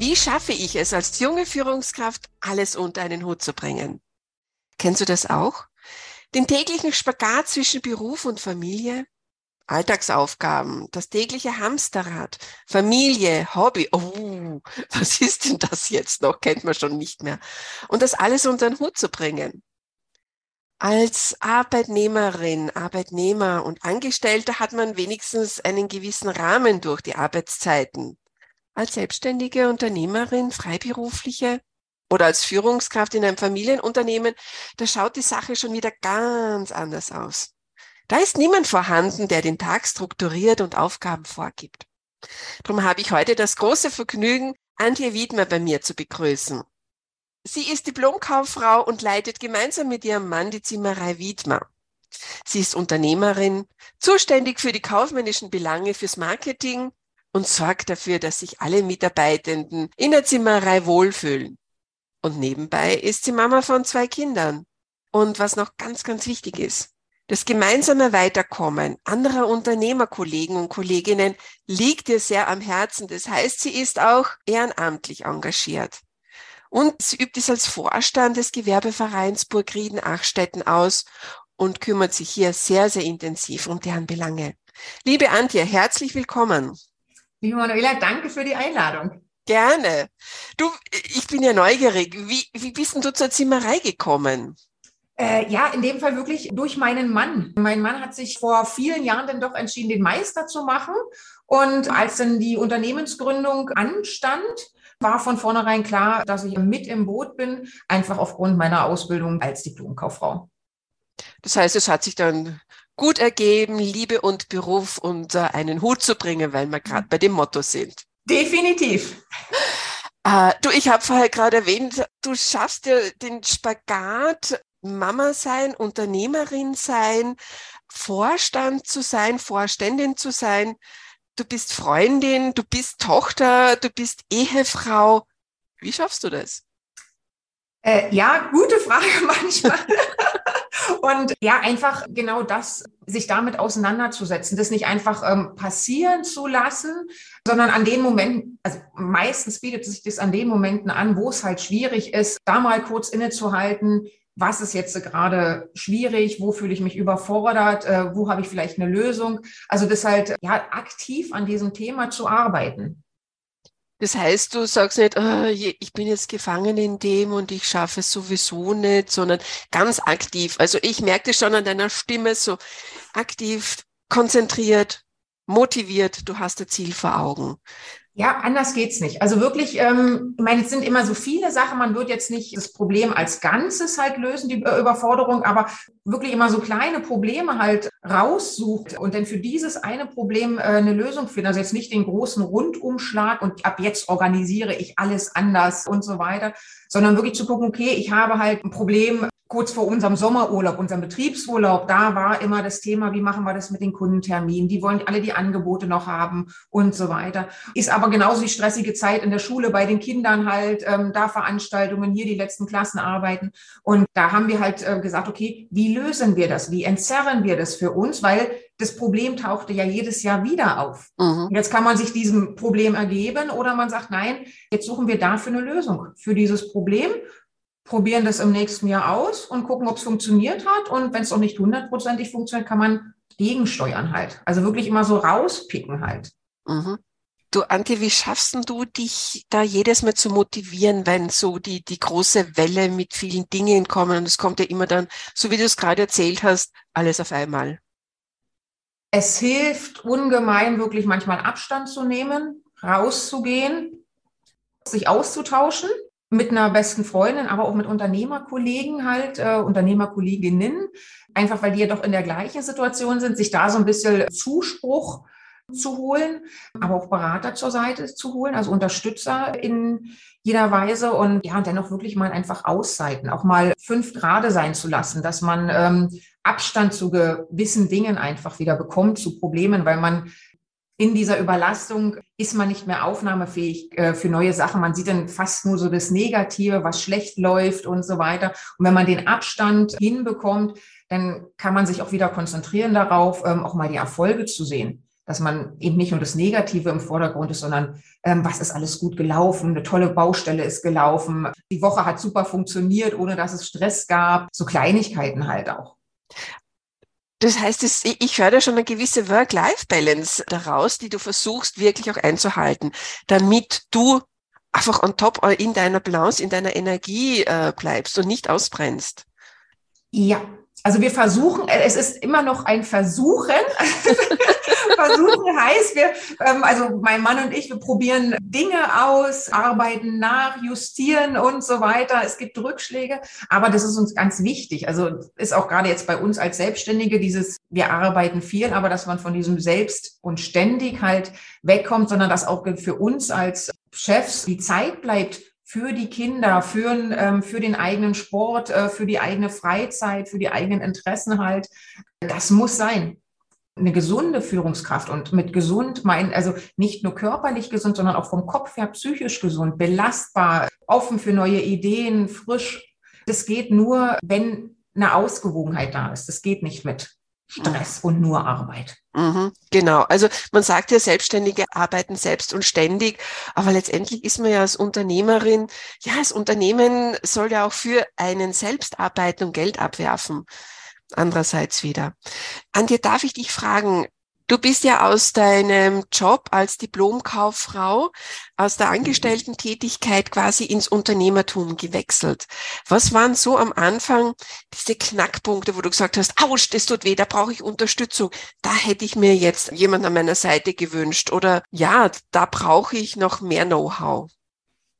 Wie schaffe ich es als junge Führungskraft, alles unter einen Hut zu bringen? Kennst du das auch? Den täglichen Spagat zwischen Beruf und Familie? Alltagsaufgaben, das tägliche Hamsterrad, Familie, Hobby. Oh, was ist denn das jetzt noch? Kennt man schon nicht mehr. Und das alles unter den Hut zu bringen. Als Arbeitnehmerin, Arbeitnehmer und Angestellter hat man wenigstens einen gewissen Rahmen durch die Arbeitszeiten als selbstständige Unternehmerin, Freiberufliche oder als Führungskraft in einem Familienunternehmen, da schaut die Sache schon wieder ganz anders aus. Da ist niemand vorhanden, der den Tag strukturiert und Aufgaben vorgibt. Darum habe ich heute das große Vergnügen, Antje Wiedmer bei mir zu begrüßen. Sie ist Diplomkauffrau und leitet gemeinsam mit ihrem Mann die Zimmerei Wiedmer. Sie ist Unternehmerin, zuständig für die kaufmännischen Belange fürs Marketing und sorgt dafür, dass sich alle Mitarbeitenden in der Zimmerei wohlfühlen. Und nebenbei ist sie Mama von zwei Kindern. Und was noch ganz, ganz wichtig ist, das gemeinsame Weiterkommen anderer Unternehmerkollegen und Kolleginnen liegt ihr sehr am Herzen. Das heißt, sie ist auch ehrenamtlich engagiert. Und sie übt es als Vorstand des Gewerbevereins Burgrieden-Achstetten aus und kümmert sich hier sehr, sehr intensiv um deren Belange. Liebe Antje, herzlich willkommen. Liebe Manuela, danke für die Einladung. Gerne. Du, ich bin ja neugierig. Wie, wie bist denn du zur Zimmerei gekommen? Äh, ja, in dem Fall wirklich durch meinen Mann. Mein Mann hat sich vor vielen Jahren dann doch entschieden, den Meister zu machen. Und als dann die Unternehmensgründung anstand, war von vornherein klar, dass ich mit im Boot bin, einfach aufgrund meiner Ausbildung als Diplomkauffrau. Das heißt, es hat sich dann gut ergeben, Liebe und Beruf unter einen Hut zu bringen, weil wir gerade bei dem Motto sind. Definitiv. Äh, du, ich habe vorher gerade erwähnt, du schaffst ja den Spagat, Mama sein, Unternehmerin sein, Vorstand zu sein, Vorständin zu sein. Du bist Freundin, du bist Tochter, du bist Ehefrau. Wie schaffst du das? Äh, ja, gute Frage manchmal. Und ja, einfach genau das, sich damit auseinanderzusetzen, das nicht einfach ähm, passieren zu lassen, sondern an den Momenten, also meistens bietet sich das an den Momenten an, wo es halt schwierig ist, da mal kurz innezuhalten, was ist jetzt gerade schwierig, wo fühle ich mich überfordert, äh, wo habe ich vielleicht eine Lösung. Also das halt ja aktiv an diesem Thema zu arbeiten. Das heißt, du sagst nicht, oh, ich bin jetzt gefangen in dem und ich schaffe es sowieso nicht, sondern ganz aktiv. Also ich merke schon an deiner Stimme so aktiv, konzentriert, motiviert, du hast ein Ziel vor Augen. Ja, anders geht's nicht. Also wirklich, ähm, ich meine, es sind immer so viele Sachen. Man wird jetzt nicht das Problem als Ganzes halt lösen, die Überforderung, aber wirklich immer so kleine Probleme halt raussucht und dann für dieses eine Problem äh, eine Lösung finden. Also jetzt nicht den großen Rundumschlag und ab jetzt organisiere ich alles anders und so weiter, sondern wirklich zu gucken, okay, ich habe halt ein Problem, kurz vor unserem Sommerurlaub, unserem Betriebsurlaub, da war immer das Thema, wie machen wir das mit den Kundenterminen? Die wollen alle die Angebote noch haben und so weiter. Ist aber genauso die stressige Zeit in der Schule bei den Kindern halt, ähm, da Veranstaltungen, hier die letzten Klassenarbeiten. Und da haben wir halt äh, gesagt, okay, wie lösen wir das? Wie entzerren wir das für uns? Weil das Problem tauchte ja jedes Jahr wieder auf. Mhm. Jetzt kann man sich diesem Problem ergeben oder man sagt, nein, jetzt suchen wir dafür eine Lösung für dieses Problem probieren das im nächsten Jahr aus und gucken, ob es funktioniert hat. Und wenn es noch nicht hundertprozentig funktioniert, kann man gegensteuern halt. Also wirklich immer so rauspicken halt. Mhm. Du, Antje, wie schaffst du dich da jedes Mal zu motivieren, wenn so die, die große Welle mit vielen Dingen kommen und es kommt ja immer dann, so wie du es gerade erzählt hast, alles auf einmal? Es hilft ungemein, wirklich manchmal Abstand zu nehmen, rauszugehen, sich auszutauschen mit einer besten Freundin, aber auch mit Unternehmerkollegen halt, äh, Unternehmerkolleginnen, einfach weil die ja doch in der gleichen Situation sind, sich da so ein bisschen Zuspruch zu holen, aber auch Berater zur Seite zu holen, also Unterstützer in jeder Weise und ja, dennoch wirklich mal einfach Auszeiten, auch mal fünf Grade sein zu lassen, dass man ähm, Abstand zu gewissen Dingen einfach wieder bekommt, zu Problemen, weil man in dieser Überlastung ist man nicht mehr aufnahmefähig äh, für neue Sachen. Man sieht dann fast nur so das Negative, was schlecht läuft und so weiter. Und wenn man den Abstand hinbekommt, dann kann man sich auch wieder konzentrieren darauf, ähm, auch mal die Erfolge zu sehen. Dass man eben nicht nur das Negative im Vordergrund ist, sondern ähm, was ist alles gut gelaufen, eine tolle Baustelle ist gelaufen, die Woche hat super funktioniert, ohne dass es Stress gab. So Kleinigkeiten halt auch. Das heißt, ich höre da schon eine gewisse Work-Life-Balance daraus, die du versuchst wirklich auch einzuhalten, damit du einfach on top in deiner Balance, in deiner Energie äh, bleibst und nicht ausbrennst. Ja, also wir versuchen, äh, es ist immer noch ein Versuchen. Versuchen heißt, wir, ähm, also mein Mann und ich, wir probieren Dinge aus, arbeiten nach, justieren und so weiter. Es gibt Rückschläge, aber das ist uns ganz wichtig. Also ist auch gerade jetzt bei uns als Selbstständige dieses, wir arbeiten viel, aber dass man von diesem Selbst und ständig halt wegkommt, sondern dass auch für uns als Chefs die Zeit bleibt, für die Kinder, für, ähm, für den eigenen Sport, äh, für die eigene Freizeit, für die eigenen Interessen halt. Das muss sein. Eine gesunde Führungskraft und mit gesund meinen, also nicht nur körperlich gesund, sondern auch vom Kopf her psychisch gesund, belastbar, offen für neue Ideen, frisch. Das geht nur, wenn eine Ausgewogenheit da ist. Das geht nicht mit Stress und nur Arbeit. Mhm, genau. Also man sagt ja, Selbstständige arbeiten selbst und ständig, aber letztendlich ist man ja als Unternehmerin, ja, das Unternehmen soll ja auch für einen selbst arbeiten und Geld abwerfen. Andererseits wieder. An dir darf ich dich fragen, Du bist ja aus deinem Job als Diplomkauffrau, aus der Angestellten-Tätigkeit quasi ins Unternehmertum gewechselt. Was waren so am Anfang diese Knackpunkte, wo du gesagt hast, ouch, das tut weh, da brauche ich Unterstützung. Da hätte ich mir jetzt jemand an meiner Seite gewünscht. Oder ja, da brauche ich noch mehr Know-how.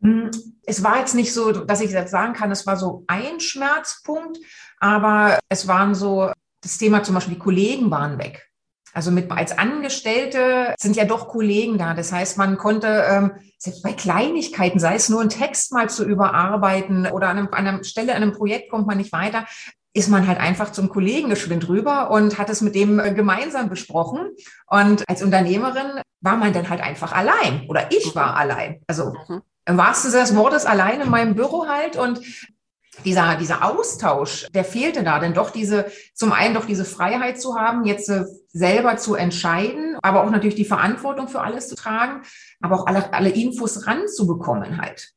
Hm, es war jetzt nicht so, dass ich jetzt sagen kann, es war so ein Schmerzpunkt, aber es waren so, das Thema zum Beispiel, die Kollegen waren weg. Also mit als Angestellte sind ja doch Kollegen da. Das heißt, man konnte ähm, selbst bei Kleinigkeiten, sei es nur einen Text mal zu überarbeiten oder an, einem, an einer Stelle, an einem Projekt kommt man nicht weiter, ist man halt einfach zum Kollegen geschwind rüber und hat es mit dem äh, gemeinsam besprochen. Und als Unternehmerin war man dann halt einfach allein oder ich war allein. Also mhm. im wahrsten Sinne des Wortes allein in meinem Büro halt und dieser, dieser Austausch, der fehlte da, denn doch diese, zum einen doch diese Freiheit zu haben, jetzt äh, selber zu entscheiden, aber auch natürlich die Verantwortung für alles zu tragen, aber auch alle, alle Infos ranzubekommen halt.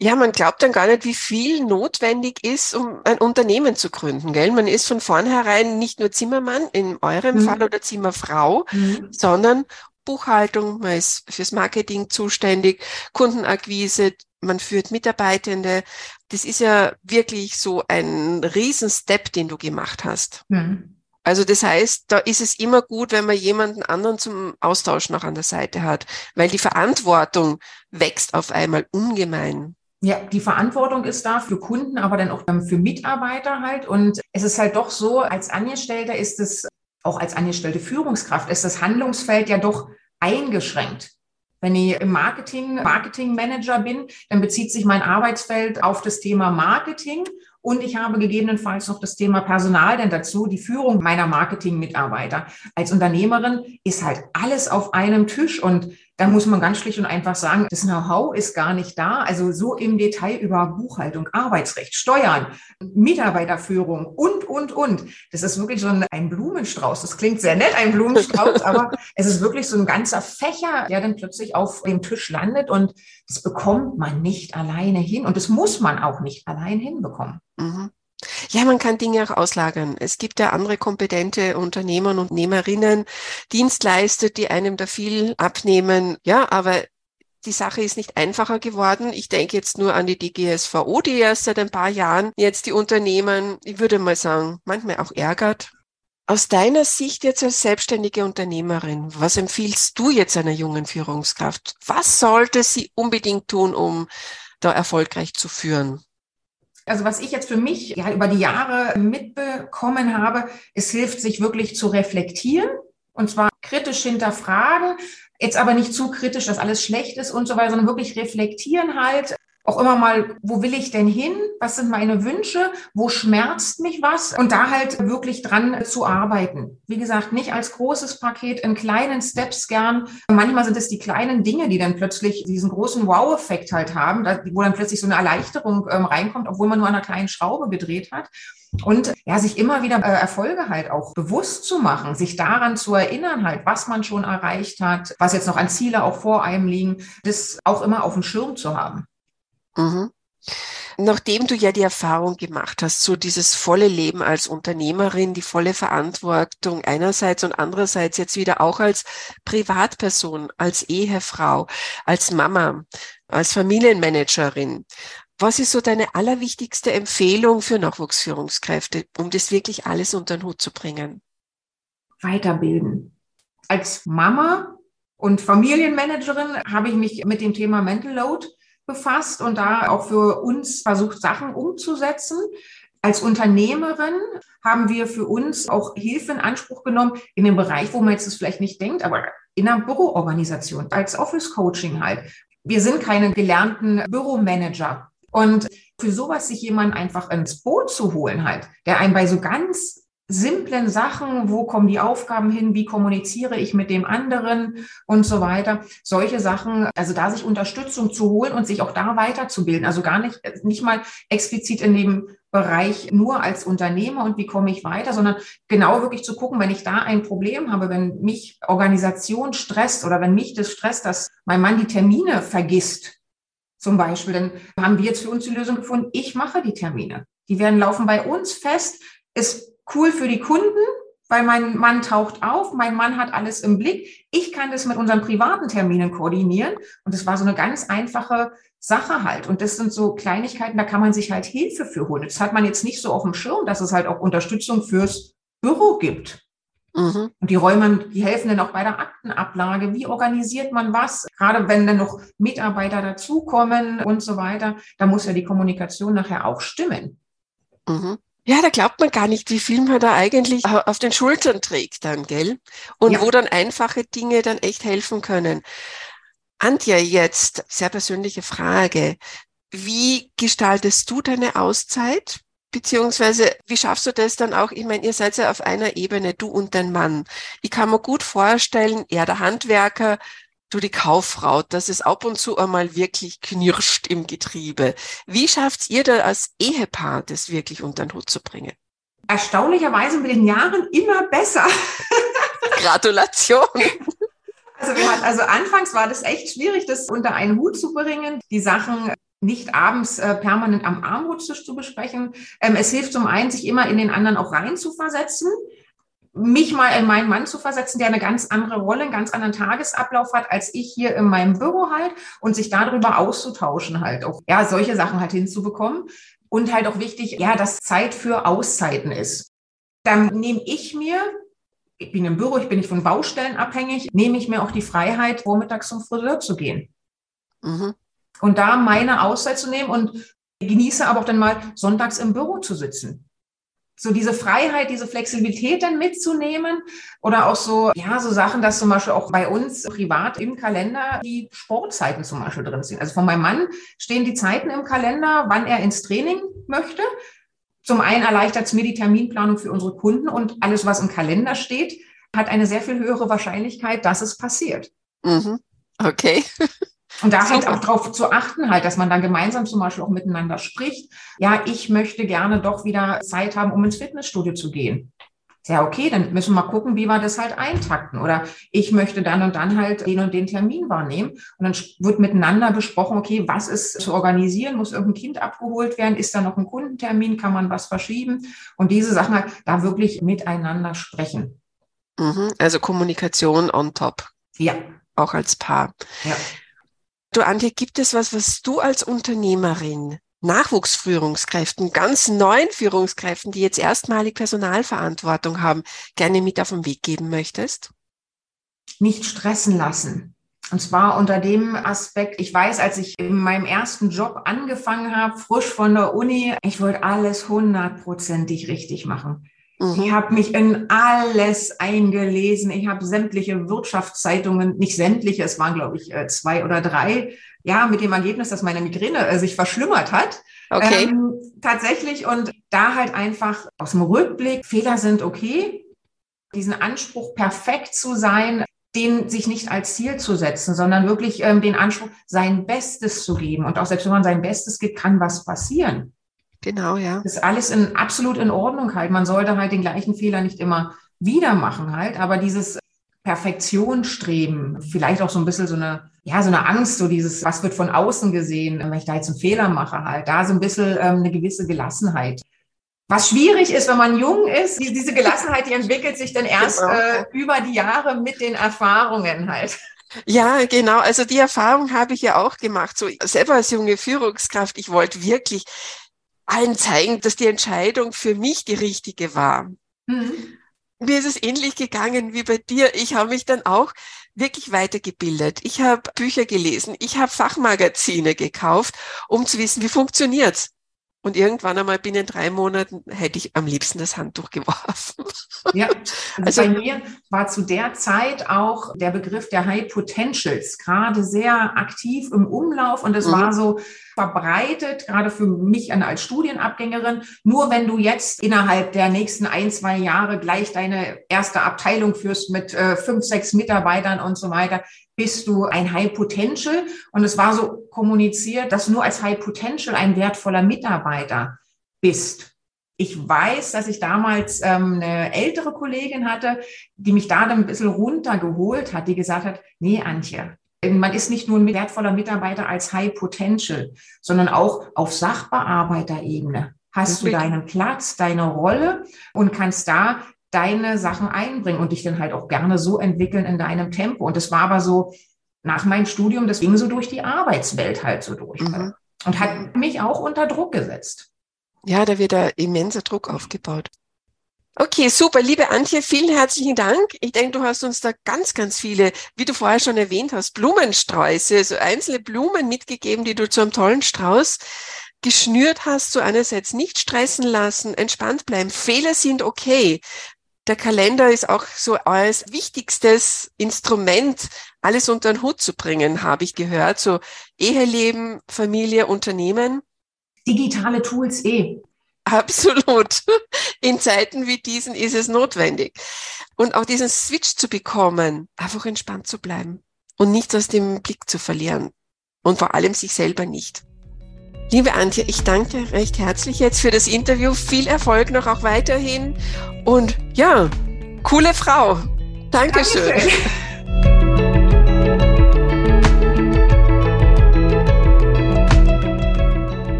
Ja, man glaubt dann gar nicht, wie viel notwendig ist, um ein Unternehmen zu gründen, gell? Man ist von vornherein nicht nur Zimmermann in eurem mhm. Fall oder Zimmerfrau, mhm. sondern Buchhaltung, man ist fürs Marketing zuständig, Kundenakquise, man führt Mitarbeitende. Das ist ja wirklich so ein Riesenstep, den du gemacht hast. Mhm. Also das heißt, da ist es immer gut, wenn man jemanden anderen zum Austausch noch an der Seite hat, weil die Verantwortung wächst auf einmal ungemein. Ja, die Verantwortung ist da für Kunden, aber dann auch für Mitarbeiter halt. Und es ist halt doch so, als Angestellter ist es, auch als angestellte Führungskraft, ist das Handlungsfeld ja doch eingeschränkt. Wenn ich im Marketing, Marketingmanager bin, dann bezieht sich mein Arbeitsfeld auf das Thema Marketing und ich habe gegebenenfalls noch das Thema Personal denn dazu, die Führung meiner Marketingmitarbeiter. Als Unternehmerin ist halt alles auf einem Tisch und da muss man ganz schlicht und einfach sagen, das Know-how ist gar nicht da. Also so im Detail über Buchhaltung, Arbeitsrecht, Steuern, Mitarbeiterführung und, und, und. Das ist wirklich so ein, ein Blumenstrauß. Das klingt sehr nett, ein Blumenstrauß, aber es ist wirklich so ein ganzer Fächer, der dann plötzlich auf dem Tisch landet und das bekommt man nicht alleine hin und das muss man auch nicht allein hinbekommen. Mhm. Ja, man kann Dinge auch auslagern. Es gibt ja andere kompetente Unternehmer und Unternehmerinnen, Dienstleister, die einem da viel abnehmen. Ja, aber die Sache ist nicht einfacher geworden. Ich denke jetzt nur an die DGSVO, die erst seit ein paar Jahren jetzt die Unternehmen, ich würde mal sagen, manchmal auch ärgert. Aus deiner Sicht jetzt als selbstständige Unternehmerin, was empfiehlst du jetzt einer jungen Führungskraft? Was sollte sie unbedingt tun, um da erfolgreich zu führen? Also was ich jetzt für mich ja über die Jahre mitbekommen habe, es hilft sich wirklich zu reflektieren Und zwar kritisch hinterfragen, jetzt aber nicht zu kritisch, dass alles schlecht ist und so weiter, sondern wirklich reflektieren halt, auch immer mal, wo will ich denn hin? Was sind meine Wünsche? Wo schmerzt mich was? Und da halt wirklich dran zu arbeiten. Wie gesagt, nicht als großes Paket, in kleinen Steps gern. Manchmal sind es die kleinen Dinge, die dann plötzlich diesen großen Wow-Effekt halt haben, wo dann plötzlich so eine Erleichterung ähm, reinkommt, obwohl man nur an einer kleinen Schraube gedreht hat. Und ja, sich immer wieder äh, Erfolge halt auch bewusst zu machen, sich daran zu erinnern halt, was man schon erreicht hat, was jetzt noch an Ziele auch vor einem liegen, das auch immer auf dem Schirm zu haben. Mhm. Nachdem du ja die Erfahrung gemacht hast, so dieses volle Leben als Unternehmerin, die volle Verantwortung einerseits und andererseits jetzt wieder auch als Privatperson, als Ehefrau, als Mama, als Familienmanagerin. Was ist so deine allerwichtigste Empfehlung für Nachwuchsführungskräfte, um das wirklich alles unter den Hut zu bringen? Weiterbilden. Als Mama und Familienmanagerin habe ich mich mit dem Thema Mental Load befasst und da auch für uns versucht, Sachen umzusetzen. Als Unternehmerin haben wir für uns auch Hilfe in Anspruch genommen in dem Bereich, wo man jetzt das vielleicht nicht denkt, aber in einer Büroorganisation, als Office Coaching halt. Wir sind keine gelernten Büromanager. Und für sowas sich jemand einfach ins Boot zu holen halt, der einen bei so ganz simplen Sachen, wo kommen die Aufgaben hin, wie kommuniziere ich mit dem anderen und so weiter. Solche Sachen, also da sich Unterstützung zu holen und sich auch da weiterzubilden. Also gar nicht, nicht mal explizit in dem Bereich nur als Unternehmer und wie komme ich weiter, sondern genau wirklich zu gucken, wenn ich da ein Problem habe, wenn mich Organisation stresst oder wenn mich das stresst, dass mein Mann die Termine vergisst, zum Beispiel, dann haben wir jetzt für uns die Lösung gefunden, ich mache die Termine. Die werden laufen bei uns fest. Ist cool für die Kunden, weil mein Mann taucht auf, mein Mann hat alles im Blick. Ich kann das mit unseren privaten Terminen koordinieren. Und das war so eine ganz einfache Sache halt. Und das sind so Kleinigkeiten, da kann man sich halt Hilfe für holen. Das hat man jetzt nicht so auf dem Schirm, dass es halt auch Unterstützung fürs Büro gibt. Mhm. Und die räumen, die helfen dann auch bei der Aktenablage. Wie organisiert man was? Gerade wenn dann noch Mitarbeiter dazukommen und so weiter, da muss ja die Kommunikation nachher auch stimmen. Mhm. Ja, da glaubt man gar nicht, wie viel man da eigentlich auf den Schultern trägt dann, gell? Und ja. wo dann einfache Dinge dann echt helfen können. Antje, jetzt sehr persönliche Frage. Wie gestaltest du deine Auszeit? Beziehungsweise, wie schaffst du das dann auch? Ich meine, ihr seid ja auf einer Ebene, du und dein Mann. Ich kann mir gut vorstellen, er der Handwerker, du die Kauffrau, dass es ab und zu einmal wirklich knirscht im Getriebe. Wie schafft ihr da als Ehepaar, das wirklich unter den Hut zu bringen? Erstaunlicherweise mit den Jahren immer besser. Gratulation. Also, wir hatten, also anfangs war das echt schwierig, das unter einen Hut zu bringen, die Sachen nicht abends äh, permanent am Armutstisch zu besprechen. Ähm, es hilft zum einen, sich immer in den anderen auch rein zu versetzen mich mal in meinen Mann zu versetzen, der eine ganz andere Rolle, einen ganz anderen Tagesablauf hat, als ich hier in meinem Büro halt und sich darüber auszutauschen halt auch, ja, solche Sachen halt hinzubekommen. Und halt auch wichtig, ja, dass Zeit für Auszeiten ist. Dann nehme ich mir, ich bin im Büro, ich bin nicht von Baustellen abhängig, nehme ich mir auch die Freiheit, vormittags zum Friseur zu gehen. Mhm. Und da meine Auszeit zu nehmen und genieße aber auch dann mal sonntags im Büro zu sitzen so diese Freiheit, diese Flexibilität dann mitzunehmen oder auch so, ja, so Sachen, dass zum Beispiel auch bei uns privat im Kalender die Sportzeiten zum Beispiel drin sind. Also von meinem Mann stehen die Zeiten im Kalender, wann er ins Training möchte. Zum einen erleichtert es mir die Terminplanung für unsere Kunden und alles, was im Kalender steht, hat eine sehr viel höhere Wahrscheinlichkeit, dass es passiert. Mhm. Okay. Und da halt auch darauf zu achten, halt, dass man dann gemeinsam zum Beispiel auch miteinander spricht. Ja, ich möchte gerne doch wieder Zeit haben, um ins Fitnessstudio zu gehen. Ja, okay, dann müssen wir mal gucken, wie wir das halt eintakten. Oder ich möchte dann und dann halt den und den Termin wahrnehmen. Und dann wird miteinander besprochen, okay, was ist zu organisieren? Muss irgendein Kind abgeholt werden? Ist da noch ein Kundentermin? Kann man was verschieben? Und diese Sachen halt da wirklich miteinander sprechen. Mhm, also Kommunikation on top. Ja. Auch als Paar. Ja. Du, Antje, gibt es was, was du als Unternehmerin Nachwuchsführungskräften, ganz neuen Führungskräften, die jetzt erstmalig Personalverantwortung haben, gerne mit auf den Weg geben möchtest? Nicht stressen lassen. Und zwar unter dem Aspekt, ich weiß, als ich in meinem ersten Job angefangen habe, frisch von der Uni, ich wollte alles hundertprozentig richtig machen. Mhm. Ich habe mich in alles eingelesen. Ich habe sämtliche Wirtschaftszeitungen, nicht sämtliche, es waren, glaube ich, äh, zwei oder drei, ja, mit dem Ergebnis, dass meine Migräne äh, sich verschlimmert hat. Okay. Ähm, tatsächlich. Und da halt einfach aus dem Rückblick, Fehler sind okay. Diesen Anspruch, perfekt zu sein, den sich nicht als Ziel zu setzen, sondern wirklich ähm, den Anspruch, sein Bestes zu geben. Und auch selbst wenn man sein Bestes gibt, kann was passieren. Genau, ja. Das ist alles in, absolut in Ordnung halt. Man sollte halt den gleichen Fehler nicht immer wieder machen halt, aber dieses Perfektion streben, vielleicht auch so ein bisschen so eine, ja, so eine Angst, so dieses, was wird von außen gesehen, wenn ich da jetzt einen Fehler mache halt, da so ein bisschen ähm, eine gewisse Gelassenheit. Was schwierig ist, wenn man jung ist, die, diese Gelassenheit, die entwickelt sich dann erst genau. äh, über die Jahre mit den Erfahrungen halt. Ja, genau. Also die Erfahrung habe ich ja auch gemacht. So selber als junge Führungskraft, ich wollte wirklich allen zeigen, dass die Entscheidung für mich die richtige war. Mhm. Mir ist es ähnlich gegangen wie bei dir. Ich habe mich dann auch wirklich weitergebildet. Ich habe Bücher gelesen, ich habe Fachmagazine gekauft, um zu wissen, wie funktioniert's. Und irgendwann einmal binnen drei Monaten hätte ich am liebsten das Handtuch geworfen. Ja, also, also bei mir war zu der Zeit auch der Begriff der High Potentials gerade sehr aktiv im Umlauf und es mhm. war so verbreitet, gerade für mich als Studienabgängerin. Nur wenn du jetzt innerhalb der nächsten ein, zwei Jahre gleich deine erste Abteilung führst mit äh, fünf, sechs Mitarbeitern und so weiter, bist du ein High Potential. Und es war so kommuniziert, dass du nur als High Potential ein wertvoller Mitarbeiter bist. Ich weiß, dass ich damals ähm, eine ältere Kollegin hatte, die mich da dann ein bisschen runtergeholt hat, die gesagt hat, nee, Antje, man ist nicht nur ein wertvoller Mitarbeiter als High Potential, sondern auch auf Sachbearbeiterebene hast du deinen Platz, deine Rolle und kannst da deine Sachen einbringen und dich dann halt auch gerne so entwickeln in deinem Tempo. Und das war aber so nach meinem Studium, das ging so durch die Arbeitswelt halt so durch. Mhm. Und hat mich auch unter Druck gesetzt. Ja, da wird ein immenser Druck aufgebaut. Okay, super. Liebe Antje, vielen herzlichen Dank. Ich denke, du hast uns da ganz, ganz viele, wie du vorher schon erwähnt hast, Blumensträuße, so einzelne Blumen mitgegeben, die du zu einem tollen Strauß geschnürt hast, so einerseits nicht stressen lassen, entspannt bleiben. Fehler sind okay der Kalender ist auch so als wichtigstes Instrument, alles unter den Hut zu bringen, habe ich gehört. So Eheleben, Familie, Unternehmen. Digitale Tools eh. Absolut. In Zeiten wie diesen ist es notwendig. Und auch diesen Switch zu bekommen, einfach entspannt zu bleiben und nichts aus dem Blick zu verlieren. Und vor allem sich selber nicht. Liebe Antje, ich danke recht herzlich jetzt für das Interview. Viel Erfolg noch auch weiterhin. Und ja, coole Frau. Dankeschön. Dankeschön.